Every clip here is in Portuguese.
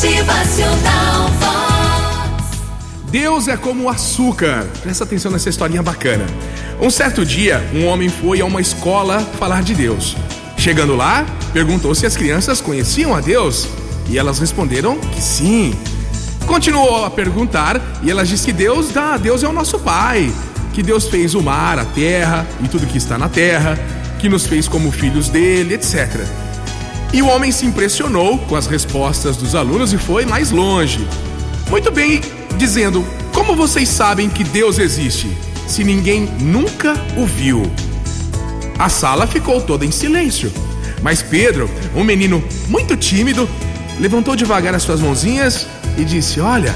Motivacional. Deus é como o açúcar. Presta atenção nessa historinha bacana. Um certo dia, um homem foi a uma escola falar de Deus. Chegando lá, perguntou se as crianças conheciam a Deus e elas responderam que sim. Continuou a perguntar e elas disseram que Deus, ah, Deus é o nosso Pai, que Deus fez o mar, a terra e tudo que está na terra, que nos fez como filhos dele, etc. E o homem se impressionou com as respostas dos alunos e foi mais longe. Muito bem, dizendo: Como vocês sabem que Deus existe, se ninguém nunca o viu? A sala ficou toda em silêncio. Mas Pedro, um menino muito tímido, levantou devagar as suas mãozinhas e disse: Olha,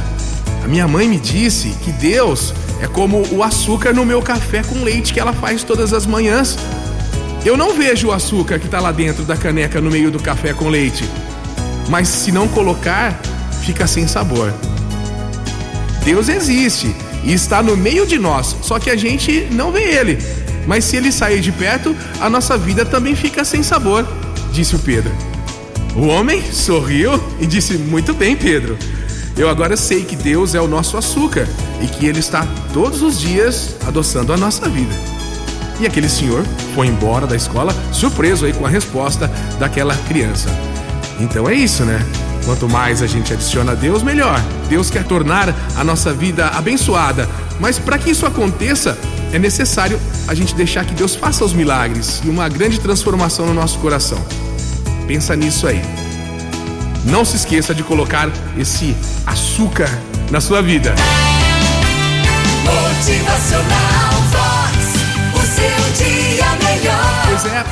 a minha mãe me disse que Deus é como o açúcar no meu café com leite que ela faz todas as manhãs. Eu não vejo o açúcar que está lá dentro da caneca no meio do café com leite, mas se não colocar, fica sem sabor. Deus existe e está no meio de nós, só que a gente não vê ele. Mas se ele sair de perto, a nossa vida também fica sem sabor, disse o Pedro. O homem sorriu e disse: Muito bem, Pedro. Eu agora sei que Deus é o nosso açúcar e que Ele está todos os dias adoçando a nossa vida. E aquele senhor foi embora da escola, surpreso aí com a resposta daquela criança. Então é isso, né? Quanto mais a gente adiciona a Deus, melhor. Deus quer tornar a nossa vida abençoada, mas para que isso aconteça, é necessário a gente deixar que Deus faça os milagres e uma grande transformação no nosso coração. Pensa nisso aí. Não se esqueça de colocar esse açúcar na sua vida. Motivacional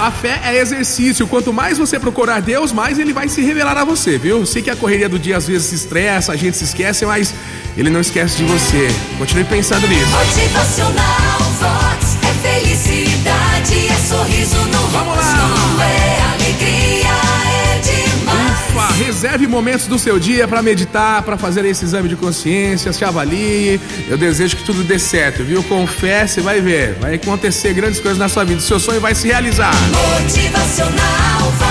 a fé é exercício. Quanto mais você procurar Deus, mais ele vai se revelar a você, viu? Sei que a correria do dia às vezes se estressa, a gente se esquece, mas ele não esquece de você. Continue pensando nisso. Motivacional Vox. É felicidade, é sorriso no Vamos lá. Reserve momentos do seu dia para meditar, para fazer esse exame de consciência, se avalie. Eu desejo que tudo dê certo, viu? Você vai ver. Vai acontecer grandes coisas na sua vida. O seu sonho vai se realizar. Motivacional Vox.